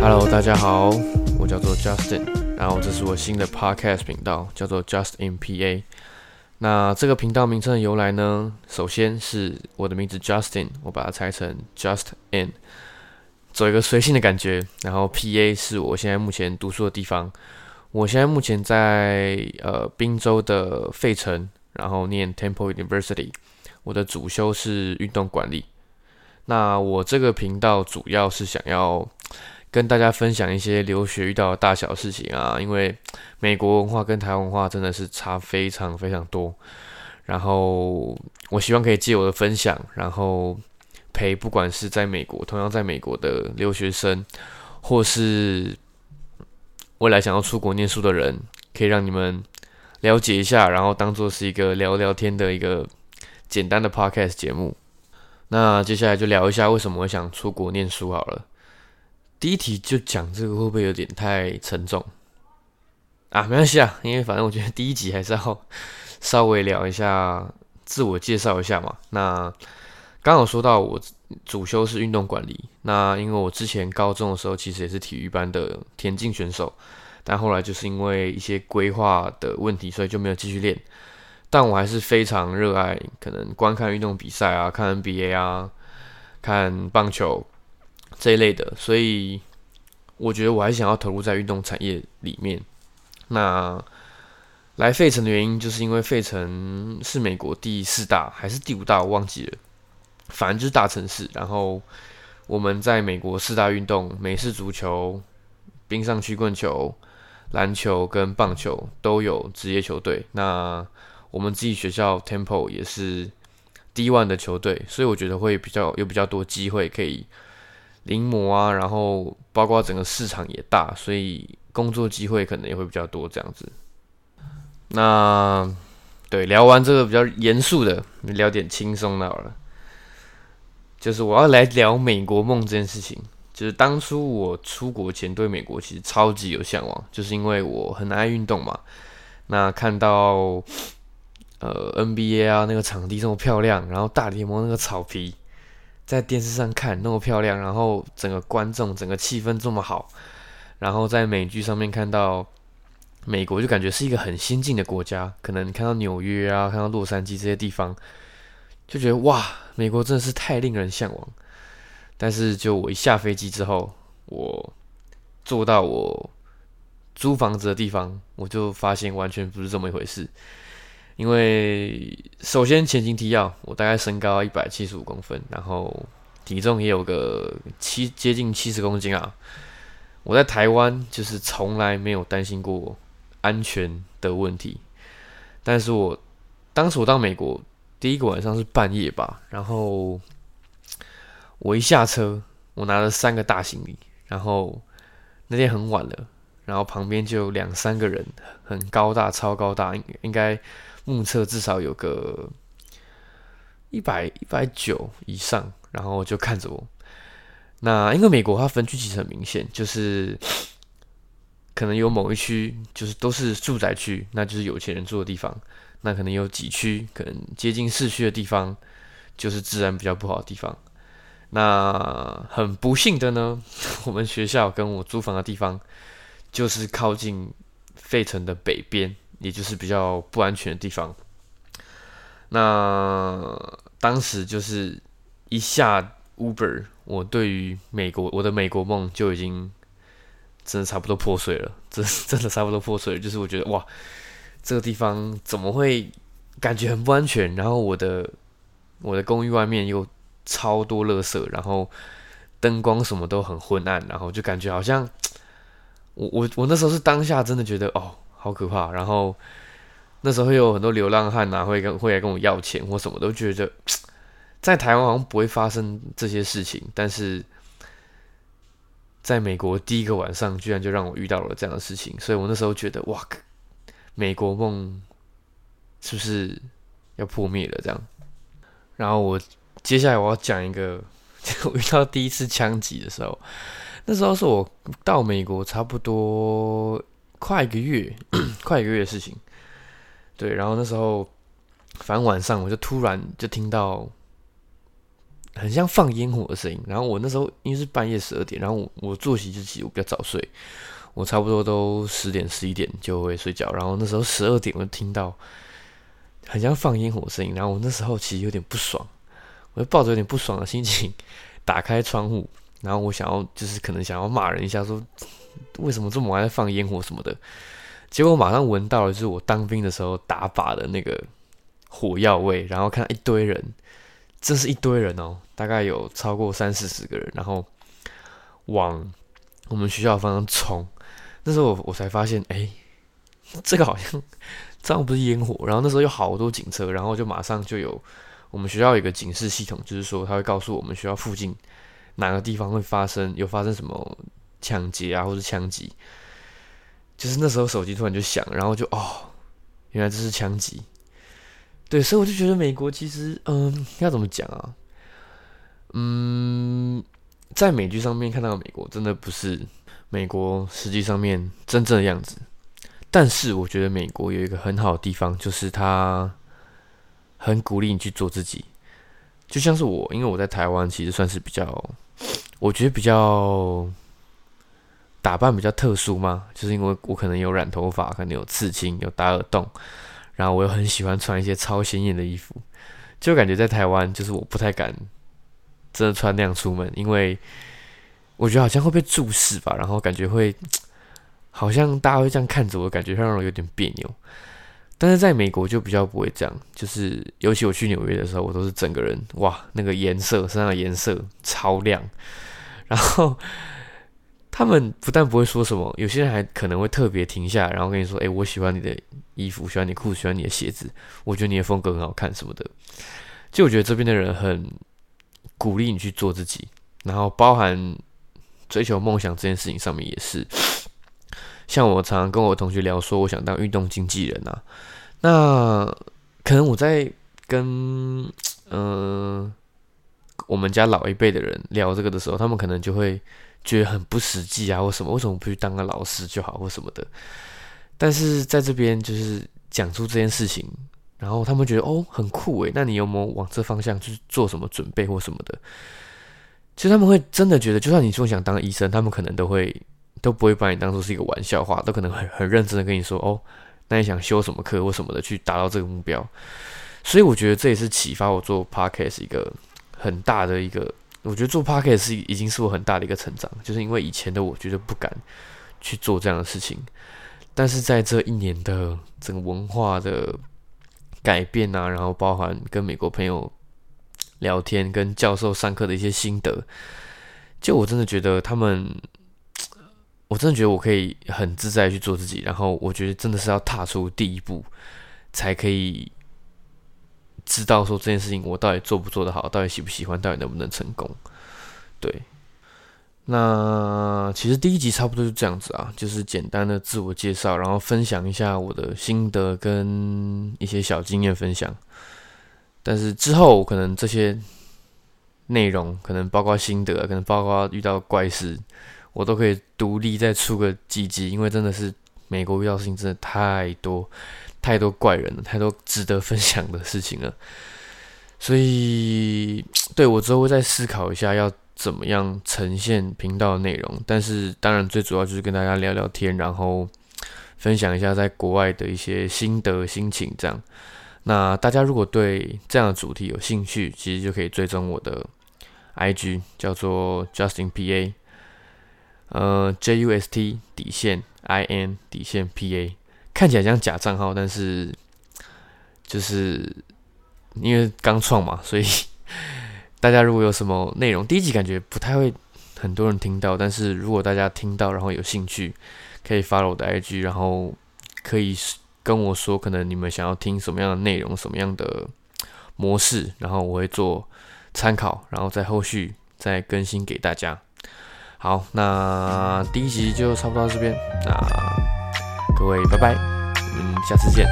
Hello，大家好，我叫做 Justin，然后这是我新的 Podcast 频道，叫做 Just in PA。那这个频道名称的由来呢，首先是我的名字 Justin，我把它拆成 Just in，走一个随性的感觉。然后 PA 是我现在目前读书的地方，我现在目前在呃滨州的费城，然后念 Temple University，我的主修是运动管理。那我这个频道主要是想要。跟大家分享一些留学遇到的大小事情啊，因为美国文化跟台湾文化真的是差非常非常多。然后我希望可以借我的分享，然后陪不管是在美国同样在美国的留学生，或是未来想要出国念书的人，可以让你们了解一下，然后当做是一个聊聊天的一个简单的 podcast 节目。那接下来就聊一下为什么我想出国念书好了。第一题就讲这个会不会有点太沉重啊？没关系啊，因为反正我觉得第一集还是要稍微聊一下，自我介绍一下嘛。那刚好说到我主修是运动管理，那因为我之前高中的时候其实也是体育班的田径选手，但后来就是因为一些规划的问题，所以就没有继续练。但我还是非常热爱，可能观看运动比赛啊，看 NBA 啊，看棒球。这一类的，所以我觉得我还想要投入在运动产业里面。那来费城的原因，就是因为费城是美国第四大还是第五大，我忘记了，反正就是大城市。然后我们在美国四大运动——美式足球、冰上曲棍球、篮球跟棒球都有职业球队。那我们自己学校 Temple 也是 D One 的球队，所以我觉得会比较有比较多机会可以。临摹啊，然后包括整个市场也大，所以工作机会可能也会比较多这样子。那对，聊完这个比较严肃的，聊点轻松的好了。就是我要来聊美国梦这件事情。就是当初我出国前对美国其实超级有向往，就是因为我很爱运动嘛。那看到呃 NBA 啊那个场地这么漂亮，然后大联盟那个草皮。在电视上看那么漂亮，然后整个观众、整个气氛这么好，然后在美剧上面看到美国，就感觉是一个很先进的国家。可能看到纽约啊，看到洛杉矶这些地方，就觉得哇，美国真的是太令人向往。但是就我一下飞机之后，我坐到我租房子的地方，我就发现完全不是这么一回事。因为首先前情提要，我大概身高一百七十五公分，然后体重也有个七接近七十公斤啊。我在台湾就是从来没有担心过安全的问题，但是我当时我到美国第一个晚上是半夜吧，然后我一下车，我拿了三个大行李，然后那天很晚了，然后旁边就两三个人，很高大，超高大，应应该。目测至少有个一百一百九以上，然后就看着我。那因为美国它分区其实很明显，就是可能有某一区就是都是住宅区，那就是有钱人住的地方；那可能有几区可能接近市区的地方，就是治安比较不好的地方。那很不幸的呢，我们学校跟我租房的地方就是靠近费城的北边。也就是比较不安全的地方。那当时就是一下 Uber，我对于美国我的美国梦就已经真的差不多破碎了，真真的差不多破碎了。就是我觉得哇，这个地方怎么会感觉很不安全？然后我的我的公寓外面又超多垃圾，然后灯光什么都很昏暗，然后就感觉好像我我我那时候是当下真的觉得哦。好可怕！然后那时候会有很多流浪汉呐，会跟会来跟我要钱或什么，都觉得在台湾好像不会发生这些事情，但是在美国第一个晚上，居然就让我遇到了这样的事情，所以我那时候觉得哇，美国梦是不是要破灭了？这样。然后我接下来我要讲一个 我遇到第一次枪击的时候，那时候是我到美国差不多。快一个月，快一个月的事情。对，然后那时候反正晚上我就突然就听到很像放烟火的声音，然后我那时候因为是半夜十二点，然后我我作息就其实我比较早睡，我差不多都十点十一点就会睡觉，然后那时候十二点我就听到很像放烟火声音，然后我那时候其实有点不爽，我就抱着有点不爽的心情打开窗户，然后我想要就是可能想要骂人一下，说为什么这么晚在放烟火什么的。结果马上闻到了，就是我当兵的时候打靶的那个火药味，然后看到一堆人，这是一堆人哦，大概有超过三四十个人，然后往我们学校方向冲。那时候我我才发现，哎，这个好像这样不是烟火。然后那时候有好多警车，然后就马上就有我们学校有个警示系统，就是说他会告诉我们学校附近哪个地方会发生有发生什么抢劫啊，或者枪击。就是那时候手机突然就响，然后就哦，原来这是枪击。对，所以我就觉得美国其实，嗯，要怎么讲啊？嗯，在美剧上面看到美国真的不是美国实际上面真正的样子。但是我觉得美国有一个很好的地方，就是它很鼓励你去做自己。就像是我，因为我在台湾其实算是比较，我觉得比较。打扮比较特殊嘛？就是因为我可能有染头发，可能有刺青，有打耳洞，然后我又很喜欢穿一些超鲜艳的衣服，就感觉在台湾，就是我不太敢真的穿那样出门，因为我觉得好像会被注视吧，然后感觉会 好像大家会这样看着我，感觉会让我有点别扭。但是在美国就比较不会这样，就是尤其我去纽约的时候，我都是整个人哇，那个颜色身上的颜色超亮，然后。他们不但不会说什么，有些人还可能会特别停下，然后跟你说：“哎，我喜欢你的衣服，喜欢你裤子，喜欢你的鞋子，我觉得你的风格很好看什么的。”就我觉得这边的人很鼓励你去做自己，然后包含追求梦想这件事情上面也是。像我常常跟我同学聊说，我想当运动经纪人啊。那可能我在跟嗯我们家老一辈的人聊这个的时候，他们可能就会。觉得很不实际啊，或什么？为什么不去当个老师就好，或什么的？但是在这边就是讲出这件事情，然后他们觉得哦很酷诶，那你有没有往这方向去做什么准备或什么的？其实他们会真的觉得，就算你说想当医生，他们可能都会都不会把你当做是一个玩笑话，都可能很很认真的跟你说哦，那你想修什么课或什么的去达到这个目标。所以我觉得这也是启发我做 podcast 一个很大的一个。我觉得做 p o c k e t 是已经是我很大的一个成长，就是因为以前的我觉得不敢去做这样的事情，但是在这一年的整个文化的改变啊，然后包含跟美国朋友聊天、跟教授上课的一些心得，就我真的觉得他们，我真的觉得我可以很自在去做自己，然后我觉得真的是要踏出第一步才可以。知道说这件事情我到底做不做得好，到底喜不喜欢，到底能不能成功？对，那其实第一集差不多就这样子啊，就是简单的自我介绍，然后分享一下我的心得跟一些小经验分享。但是之后可能这些内容，可能包括心得，可能包括遇到怪事，我都可以独立再出个几集，因为真的是美国遇到事情真的太多。太多怪人了，太多值得分享的事情了，所以 对我之后会再思考一下要怎么样呈现频道的内容。但是当然最主要就是跟大家聊聊天，然后分享一下在国外的一些心得心情。这样，那大家如果对这样的主题有兴趣，其实就可以追踪我的 IG，叫做 JustinPA，呃，JUST 底线 IN 底线 PA。看起来像假账号，但是就是因为刚创嘛，所以大家如果有什么内容，第一集感觉不太会很多人听到，但是如果大家听到然后有兴趣，可以发了我的 IG，然后可以跟我说，可能你们想要听什么样的内容，什么样的模式，然后我会做参考，然后在后续再更新给大家。好，那第一集就差不多到这边，那。各位，拜拜，我们下次见。